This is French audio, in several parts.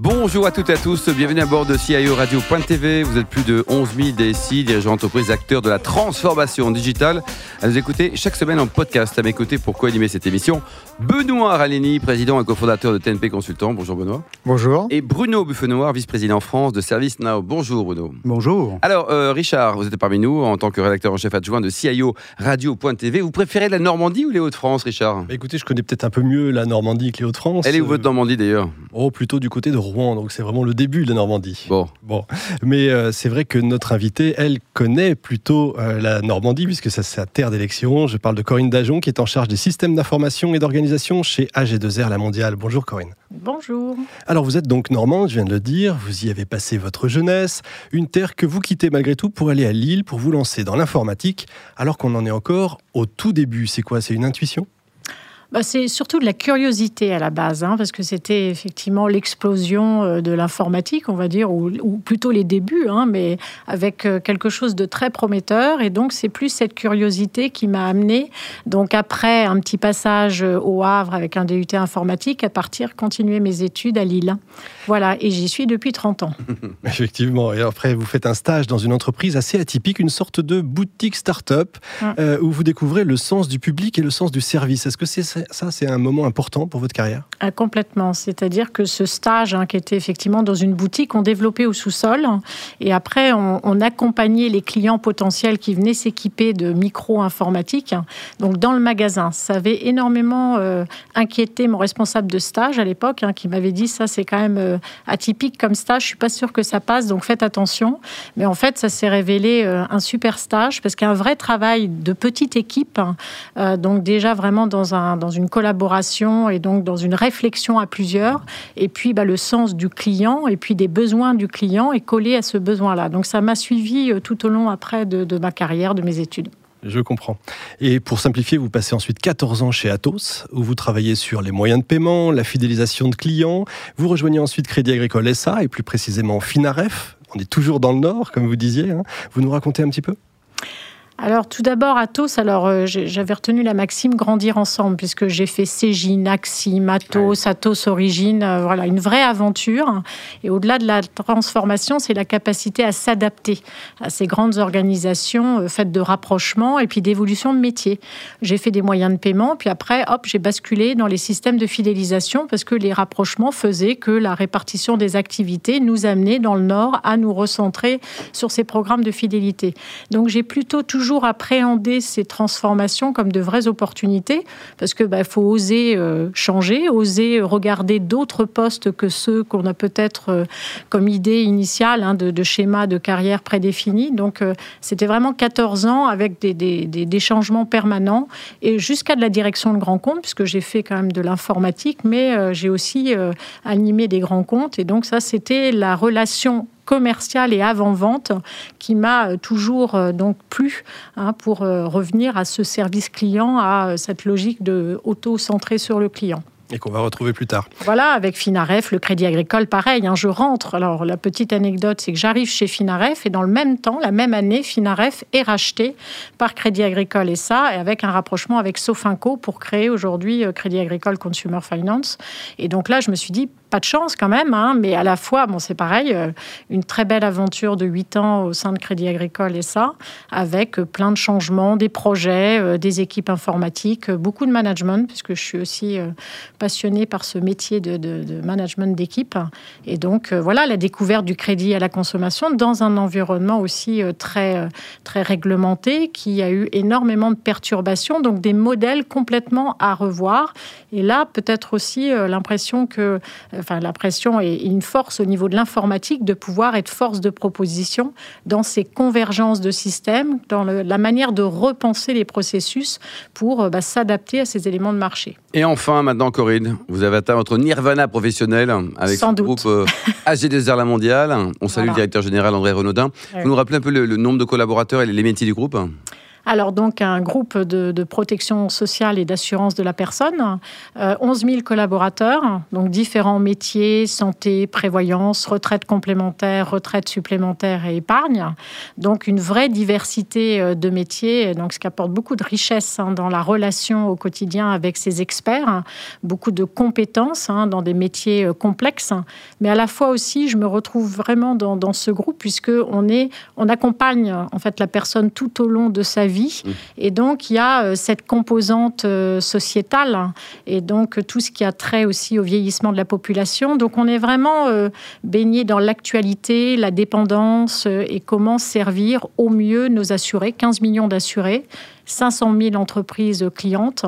Bonjour à toutes et à tous, bienvenue à bord de CIO Radio.tv. Vous êtes plus de 11 000 DSI, dirigeants d'entreprise, acteurs de la transformation digitale. À nous écouter chaque semaine en podcast. À mes côtés pour co-animer cette émission, Benoît Ralini, président et cofondateur de TNP Consultant. Bonjour Benoît. Bonjour. Et Bruno Buffenoir, vice-président France de Service Now. Bonjour Bruno. Bonjour. Alors euh, Richard, vous êtes parmi nous en tant que rédacteur en chef adjoint de CIO Radio.tv. Vous préférez la Normandie ou les Hauts-de-France, Richard? Bah, Écoutez, je connais peut-être un peu mieux la Normandie que les Hauts-de-France. Elle est où votre Normandie d'ailleurs? Oh, plutôt du côté de Rouen, donc c'est vraiment le début de la Normandie. Bon, Bon, mais euh, c'est vrai que notre invitée, elle connaît plutôt euh, la Normandie, puisque ça, c'est sa terre d'élection. Je parle de Corinne Dajon, qui est en charge des systèmes d'information et d'organisation chez AG2R La Mondiale. Bonjour Corinne. Bonjour. Alors vous êtes donc normande, je viens de le dire, vous y avez passé votre jeunesse, une terre que vous quittez malgré tout pour aller à Lille, pour vous lancer dans l'informatique, alors qu'on en est encore au tout début. C'est quoi? C'est une intuition? Bah, c'est surtout de la curiosité à la base, hein, parce que c'était effectivement l'explosion euh, de l'informatique, on va dire, ou, ou plutôt les débuts, hein, mais avec euh, quelque chose de très prometteur. Et donc, c'est plus cette curiosité qui m'a amené, donc après un petit passage euh, au Havre avec un DUT informatique, à partir continuer mes études à Lille. Voilà, et j'y suis depuis 30 ans. Effectivement. Et après, vous faites un stage dans une entreprise assez atypique, une sorte de boutique start-up, euh, où vous découvrez le sens du public et le sens du service. Est-ce que c'est ça, c'est un moment important pour votre carrière? Ah, complètement. C'est-à-dire que ce stage, hein, qui était effectivement dans une boutique, on développait au sous-sol. Et après, on, accompagnait les clients potentiels qui venaient s'équiper de micros informatiques. Donc, dans le magasin. Ça avait énormément euh, inquiété mon responsable de stage à l'époque, hein, qui m'avait dit ça, c'est quand même euh, atypique comme stage. Je suis pas sûre que ça passe, donc faites attention. Mais en fait, ça s'est révélé euh, un super stage parce qu'un vrai travail de petite équipe. hein, donc déjà vraiment dans, un, une collaboration et donc dans une réflexion à plusieurs. Et puis bah, le sens du client et puis des besoins du client est collé à ce besoin-là. Donc ça m'a suivi euh, tout au long après de, de ma carrière, de mes études. Je comprends. Et pour simplifier, vous passez ensuite 14 ans chez Atos, où vous travaillez sur les moyens de paiement, la fidélisation de clients. Vous rejoignez ensuite Crédit Agricole SA, et plus précisément Finaref. On est toujours dans le Nord, comme vous disiez. hein. Vous nous racontez un petit peu? Alors tout d'abord Atos, alors euh, j'avais retenu la maxime grandir ensemble puisque j'ai fait Cégine, Axim, Atos, Atos Origine, euh, voilà une vraie aventure. Et au-delà de la transformation, c'est la capacité à s'adapter à ces grandes organisations euh, faites de rapprochement et puis d'évolution de métier. J'ai fait des moyens de paiement, puis après hop j'ai basculé dans les systèmes de fidélisation parce que les rapprochements faisaient que la répartition des activités nous amenait dans le Nord à nous recentrer sur ces programmes de fidélité. Donc j'ai plutôt toujours appréhendé ces transformations comme de vraies opportunités, parce que bah, faut oser euh, changer, oser regarder d'autres postes que ceux qu'on a peut-être euh, comme idée initiale hein, de, schéma de carrière prédéfinis. Donc euh, c'était vraiment 14 ans avec des, des- changements permanents et jusqu'à de la direction de grands comptes, puisque j'ai fait quand même de l'informatique, mais j'ai aussi animé des grands comptes. Et donc ça, c'était la relation commerciale et avant-vente qui m'a euh, toujours euh, donc plu hein, pour euh, revenir à ce service client, à cette logique de auto-centré sur le client. Et qu'on va retrouver plus tard. Voilà, avec Finaref, le Crédit Agricole, pareil, hein, je rentre. Alors, la petite anecdote, c'est que j'arrive chez Finaref et dans le même temps, la même année, Finaref est racheté par Crédit Agricole et ça, et avec un rapprochement avec Sofinco pour créer aujourd'hui Crédit Agricole Consumer Finance. Et donc là, je me suis dit, pas de chance quand même, hein, mais à la fois, bon, c'est pareil, euh, une très belle aventure de 8 ans au sein de Crédit Agricole et ça, avec euh, plein de changements, des projets, euh, des équipes informatiques, beaucoup de management, puisque je suis aussi passionnée par ce métier de, de- management d'équipe. Et donc, voilà, la découverte du crédit à la consommation dans un environnement aussi très, très réglementé, qui a eu énormément de perturbations, donc des modèles complètement à revoir. Et là, peut-être aussi l'impression que, enfin, l'impression et une force au niveau de l'informatique de pouvoir être force de proposition dans ces convergences de systèmes, dans le- la manière de repenser les processus pour euh, bah, s'adapter à ces éléments de marché. Et enfin, maintenant, Corinne, vous avez atteint votre nirvana professionnel avec Sans doute. groupe euh, AG2R La Mondiale. On salue Voilà. le directeur général André Renaudin. Vous nous rappelez un peu le, le nombre de collaborateurs et les métiers du groupe? Alors donc un groupe de, protection sociale et d'assurance de la personne, 11 000 collaborateurs, donc différents métiers, santé, prévoyance, retraite complémentaire, retraite supplémentaire et épargne. Donc une vraie diversité de métiers, donc ce qui apporte beaucoup de richesse hein, dans la relation au quotidien avec ces experts, hein. beaucoup de compétences hein, dans des métiers complexes, mais à la fois aussi je me retrouve vraiment dans, dans ce groupe puisque on est, on accompagne en fait la personne tout au long de sa vie, mmh. et donc il y a euh, cette composante euh, sociétale et donc tout ce qui a trait aussi au vieillissement de la population. Donc on est vraiment euh, baigné dans l'actualité, la dépendance et comment servir au mieux nos assurés, 15 millions d'assurés 500 000 entreprises clientes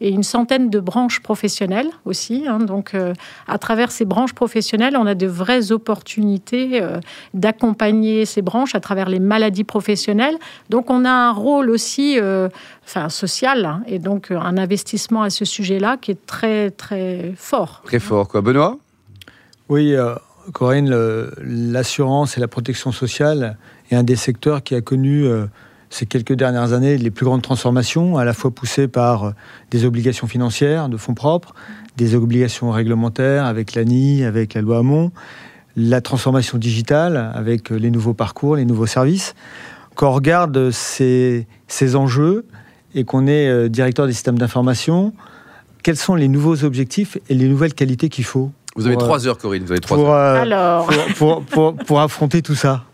et une centaine de branches professionnelles aussi. Hein. Donc, euh, à travers ces branches professionnelles, on a de vraies opportunités euh, d'accompagner ces branches à travers les maladies professionnelles. Donc, on a un rôle aussi euh, enfin, social hein, et donc un investissement à ce sujet-là qui est très, très fort. Très fort, quoi. Benoît? Oui. Corinne, l'assurance et la protection sociale est un des secteurs qui a connu ces quelques dernières années les plus grandes transformations, à la fois poussées par euh, des obligations financières de fonds propres, des obligations réglementaires avec l'ANI, avec la loi Hamon, la transformation digitale avec euh, les nouveaux parcours, les nouveaux services. Quand on regarde ces, ces enjeux et qu'on est euh, directeur des systèmes d'information, quels sont les nouveaux objectifs et les nouvelles qualités qu'il faut Vous avez trois heures, Corinne. Vous avez trois pour, heures. Alors... pour, pour, pour affronter tout ça?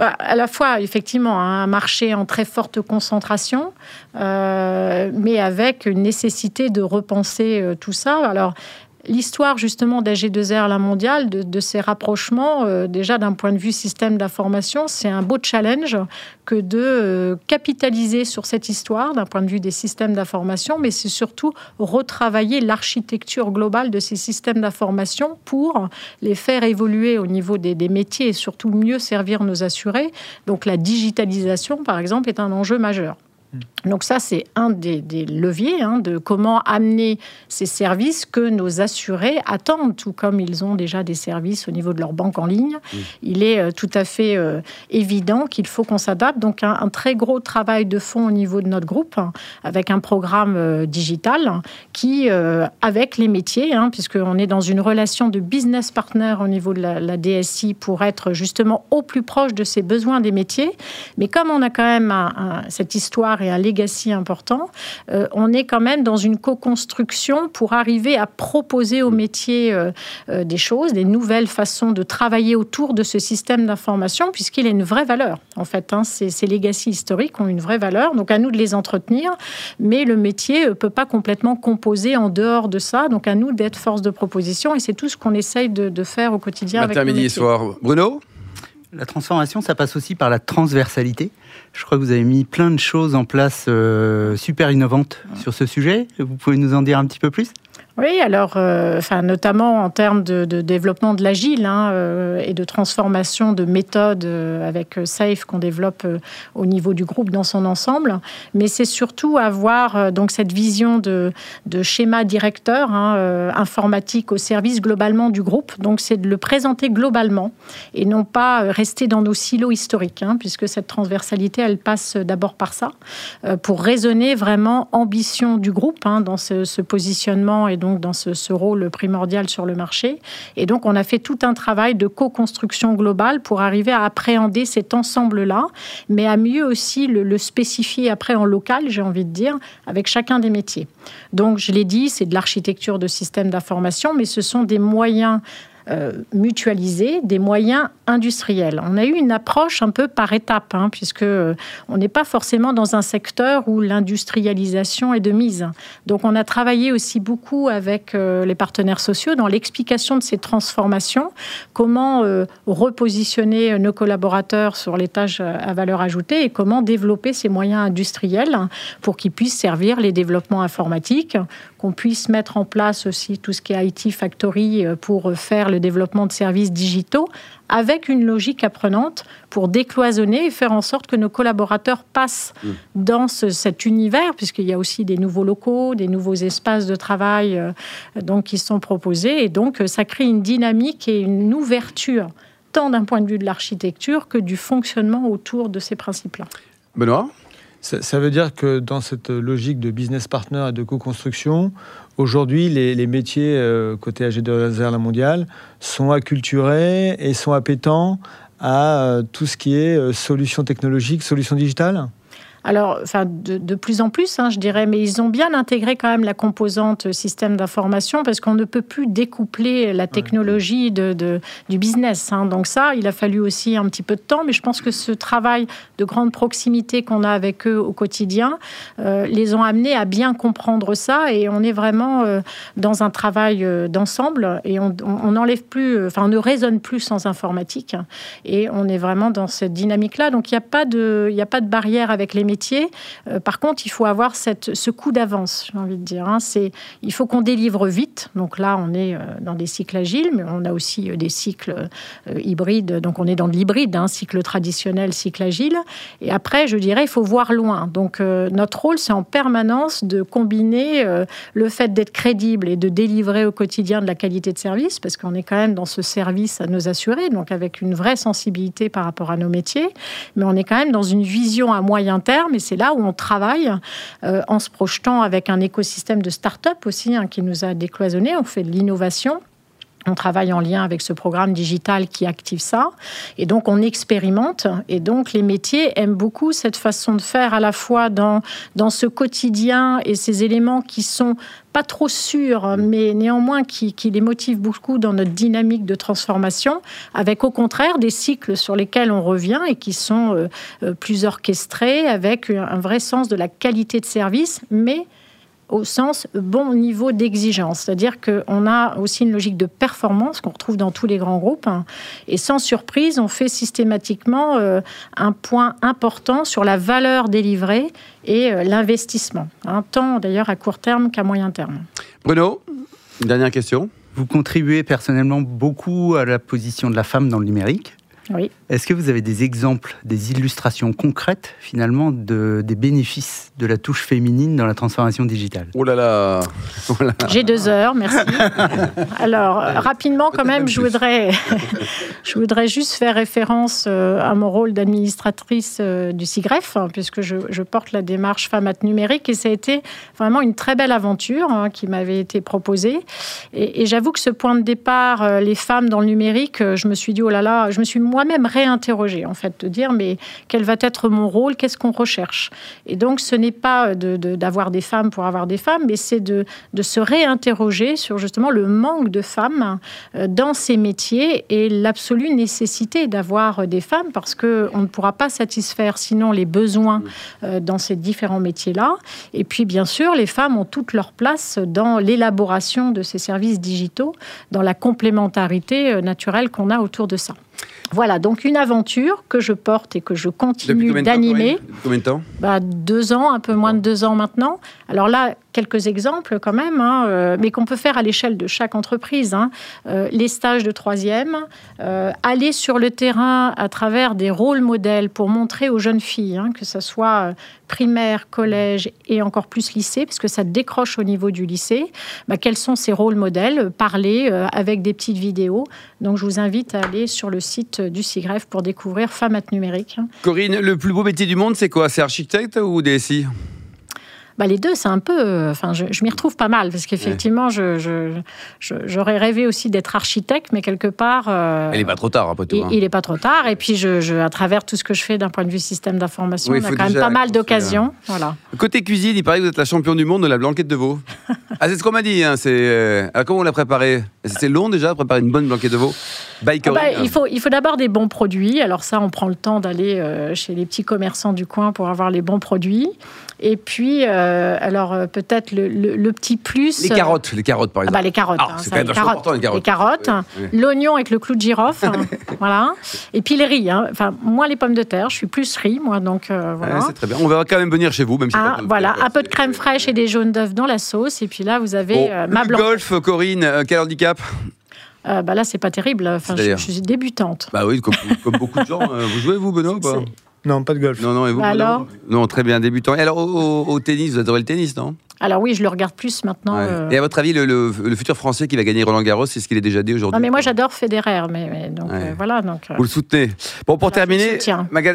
Bah, à la fois, effectivement, un marché en très forte concentration, euh, mais avec une nécessité de repenser euh, tout ça. Alors, l'histoire justement d'AG2R, la mondiale, de, ces rapprochements, euh, déjà d'un point de vue système d'information, c'est un beau challenge que de euh, capitaliser sur cette histoire d'un point de vue des systèmes d'information, mais c'est surtout retravailler l'architecture globale de ces systèmes d'information pour les faire évoluer au niveau des, des métiers et surtout mieux servir nos assurés. Donc la digitalisation, par exemple, est un enjeu majeur. Donc ça, c'est un des, leviers hein, de comment amener ces services que nos assurés attendent, tout comme ils ont déjà des services au niveau de leur banque en ligne. Il est euh, tout à fait euh, évident qu'il faut qu'on s'adapte. Donc un, très gros travail de fond au niveau de notre groupe, hein, avec un programme euh, digital qui, avec les métiers, hein, puisqu'on est dans une relation de business partner au niveau de la, DSI pour être justement au plus proche de ces besoins des métiers. Mais comme on a quand même cette histoire et un legacy important, euh, on est quand même dans une co-construction pour arriver à proposer aux métiers euh, euh, des choses, des nouvelles façons de travailler autour de ce système d'information, puisqu'il a une vraie valeur. En fait, hein, ces, ces legacy historiques ont une vraie valeur, donc à nous de les entretenir, mais le métier ne peut pas complètement composer en dehors de ça, donc à nous d'être force de proposition, et c'est tout ce qu'on essaye de, faire au quotidien. Matin, midi et soir. Bruno? La transformation, ça passe aussi par la transversalité. Je crois que vous avez mis plein de choses en place euh, super innovantes sur ce sujet. Vous pouvez nous en dire un petit peu plus? Oui, alors, euh, notamment en termes de, développement de l'agile hein, euh, et de transformation de méthodes euh, avec SAFE qu'on développe au niveau du groupe dans son ensemble. Mais c'est surtout avoir donc cette vision de, schéma directeur hein, informatique au service globalement du groupe. Donc, c'est de le présenter globalement et non pas rester dans nos silos historiques, hein, puisque cette transversalité, elle passe d'abord par ça, pour raisonner vraiment ambition du groupe dans ce, ce positionnement et donc dans ce, rôle primordial sur le marché. Et donc on a fait tout un travail de co-construction globale pour arriver à appréhender cet ensemble-là, mais à mieux aussi le, le spécifier après en local, j'ai envie de dire, avec chacun des métiers. Donc je l'ai dit, c'est de l'architecture de systèmes d'information, mais ce sont des moyens euh, mutualiser des moyens industriels. On a eu une approche un peu par étapes, hein, puisque euh, on n'est pas forcément dans un secteur où l'industrialisation est de mise. Donc, on a travaillé aussi beaucoup avec euh, les partenaires sociaux dans l'explication de ces transformations, comment repositionner nos collaborateurs sur les tâches à valeur ajoutée et comment développer ces moyens industriels pour qu'ils puissent servir les développements informatiques, qu'on puisse mettre en place aussi tout ce qui est IT Factory pour faire le développement de services digitaux avec une logique apprenante pour décloisonner et faire en sorte que nos collaborateurs passent mmh. dans cet univers, puisqu'il y a aussi des nouveaux locaux, des nouveaux espaces de travail euh, donc, qui sont proposés. Et donc, ça crée une dynamique et une ouverture, tant d'un point de vue de l'architecture que du fonctionnement autour de ces principes-là. Benoît? Ça, veut dire que dans cette logique de business partner et de co-construction, aujourd'hui, les, métiers euh, côté AG2R La Mondiale sont acculturés et sont appétents à euh, tout ce qui est euh, solutions technologiques, solutions digitales? Alors, enfin, de, de plus en plus, hein, je dirais, mais ils ont bien intégré quand même la composante système d'information parce qu'on ne peut plus découpler la technologie de, de- du business. hein. Donc ça, il a fallu aussi un petit peu de temps, mais je pense que ce travail de grande proximité qu'on a avec eux au quotidien euh, les ont amenés à bien comprendre ça et on est vraiment euh, dans un travail euh, d'ensemble et on n'enlève plus, euh, enfin, on ne raisonne plus sans informatique et on est vraiment dans cette dynamique-là. Donc il n'y a pas de, il a pas de barrière avec les Euh, par contre, il faut avoir ce coup d'avance, j'ai envie de dire. hein. Il faut qu'on délivre vite. Donc là, on est euh, dans des cycles agiles, mais on a aussi euh, des cycles hybrides. Donc on est dans de l'hybride, hein, cycle traditionnel, cycle agile. Et après, je dirais, il faut voir loin. Donc notre rôle, c'est en permanence de combiner le fait d'être crédible et de délivrer au quotidien de la qualité de service, parce qu'on est quand même dans ce service à nos assurés, donc avec une vraie sensibilité par rapport à nos métiers, mais on est quand même dans une vision à moyen terme, et c'est là où on travaille euh, en se projetant avec un écosystème de start-up aussi hein, qui nous a décloisonné. On fait de l'innovation. On travaille en lien avec ce programme digital qui active ça. Et donc, on expérimente. Et donc, les métiers aiment beaucoup cette façon de faire à la fois dans, dans ce quotidien et ces éléments qui sont pas trop sûrs, mais néanmoins qui, qui les motivent beaucoup dans notre dynamique de transformation, avec au contraire des cycles sur lesquels on revient et qui sont euh, euh, plus orchestrés, avec un vrai sens de la qualité de service, mais au sens bon niveau d'exigence. C'est-à-dire qu'on a aussi une logique de performance qu'on retrouve dans tous les grands groupes. hein. Et sans surprise, on fait systématiquement euh, un point important sur la valeur délivrée et euh, l'investissement, hein, tant d'ailleurs à court terme qu'à moyen terme. Bruno, une dernière question? Vous contribuez personnellement beaucoup à la position de la femme dans le numérique. Oui. Est-ce que vous avez des exemples, des illustrations concrètes finalement de, des bénéfices de la touche féminine dans la transformation digitale? Oh là là Oh. J'ai deux heures, merci. Alors, rapidement, quand même, je voudrais, je voudrais juste faire référence euh, à mon rôle d'administratrice euh, du CIGREF, hein, puisque je, je porte la démarche Femmes Numérique, et ça a été vraiment une très belle aventure hein, qui m'avait été proposée. Et, et j'avoue que ce point de départ, euh, les femmes dans le numérique, je me suis dit, oh là là, je me suis moi-même réinterrogée, en fait, de dire, mais quel va être mon rôle, qu'est-ce qu'on recherche? Et donc, ce n'est pas de- de- d'avoir des femmes pour avoir des femmes, mais c'est de, de se réinterroger sur justement le manque de femmes euh, dans ces métiers et l'absolue nécessité d'avoir des femmes parce qu'on ne pourra pas satisfaire sinon les besoins euh, dans ces différents métiers-là. Et puis, bien sûr, les femmes ont toute leur place dans l'élaboration de ces services digitaux, dans la complémentarité euh, naturelle qu'on a autour de ça. Voilà, donc une aventure que je porte et que je continue d'animer. Combien de temps? Bah, deux ans, un peu moins de deux ans maintenant. Alors là, quelques exemples quand même, hein, euh, mais qu'on peut faire à l'échelle de chaque entreprise. hein. Euh, les stages de troisième, euh, aller sur le terrain à travers des rôles modèles pour montrer aux jeunes filles, hein, que ce soit primaire, collège et encore plus lycée, parce que ça décroche au niveau du lycée, bah, quels sont ces rôles modèles, parler avec des petites vidéos. Donc je vous invite à aller sur le site du CIGREF pour découvrir Femmes numérique. Corinne, le plus beau métier du monde, c'est quoi? C'est architecte ou DSI Bah, les deux, c'est un peu. euh, Enfin, je, je m'y retrouve pas mal parce qu'effectivement, je, j'aurais rêvé aussi d'être architecte, mais quelque part. euh, Elle n'est pas trop tard, après tout. il, hein. il est pas trop tard. Et puis, je, je- à travers tout ce que je fais d'un point de vue système d'information, Oui, on a quand même pas mal d'occasions. Voilà. Côté cuisine, il paraît que vous êtes la championne du monde de la blanquette de veau. ah, c'est ce qu'on m'a dit. Hein, c'est, euh, alors, comment on l'a préparé C'était long déjà de préparer une bonne blanquette de veau? By Ah bah, il faut, il faut d'abord des bons produits. Alors ça, on prend le temps d'aller euh, chez les petits commerçants du coin pour avoir les bons produits. Et puis, euh, alors euh, peut-être le, le- le petit plus. Les carottes, les carottes par Ah exemple. bah, les carottes. Ah, hein, c'est quand même les carottes. important, les carottes. carottes, Ouais, ouais. l'oignon avec le clou de girofle, hein, voilà. Et puis les riz. hein. Enfin, moi les pommes de terre, je suis plus riz, moi, donc euh, voilà. c'est très bien. On va quand même venir chez vous, même si Ah, voilà, un peu de crème fraîche et des jaunes d'œufs dans la sauce. Et puis là, vous avez Bon, ma le blanche. golf, Corinne, quel handicap? Euh, bah là, c'est pas terrible. Enfin, je, suis débutante. Bah oui, comme, comme beaucoup de gens. euh, Vous jouez, vous, Benoît, ou pas Non, pas de golf. Non, non, et vous Bah alors Non, très bien, débutant. Et alors, au, au- au tennis, vous adorez le tennis, non? Alors oui, je le regarde plus maintenant. Ouais. euh. Et à votre avis, le, le- le futur français qui va gagner Roland Garros, c'est ce qu'il est déjà dit aujourd'hui Non, mais moi j'adore Federer, mais, mais donc Ouais. euh, voilà. Donc, euh, Vous le soutenez. Bon, pour terminer,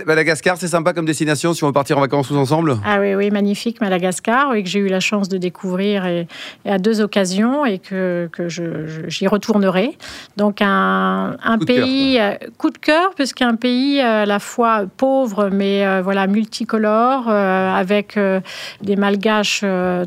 Madagascar, c'est sympa comme destination si on veut partir en vacances tous ensemble? Ah oui, oui, magnifique Madagascar, et que j'ai eu la chance de découvrir et, et à deux occasions et que, que j'y retournerai. Donc un, un Coup de cœur, pays, coup de cœur, puisqu'un pays euh, à la fois pauvre, mais voilà, multicolore, avec des malgaches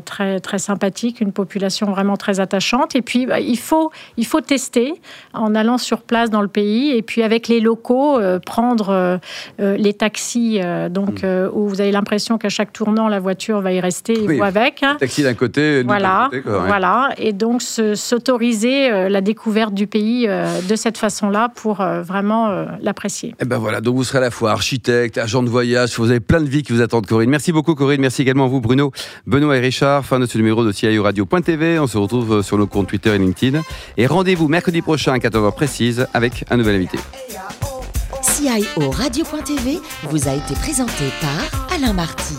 très, très sympathiques, une population vraiment très attachante. Et puis, bah, il, faut, il faut tester en allant sur place dans le pays, et puis avec les locaux, euh, prendre euh, euh, les taxis, donc euh, où vous avez l'impression qu'à chaque tournant, la voiture va y rester et Oui. vous avec. hein. Taxi d'un côté, Voilà, côté, quoi, ouais. voilà, et donc se- s'autoriser la découverte du pays de cette façon-là pour vraiment l'apprécier. Et ben voilà, donc vous serez à la fois architecte, agent de voyage, vous avez plein de vies qui vous attendent, Corinne. Merci beaucoup, Corinne. Merci également à vous, Bruno, Benoît et Richard. Fin de ce numéro de CIO Radio.tv. On se retrouve sur nos comptes Twitter et LinkedIn. Et rendez-vous mercredi prochain à 14h précise avec un nouvel invité. CIO Radio.tv vous a été présenté par Alain Marty.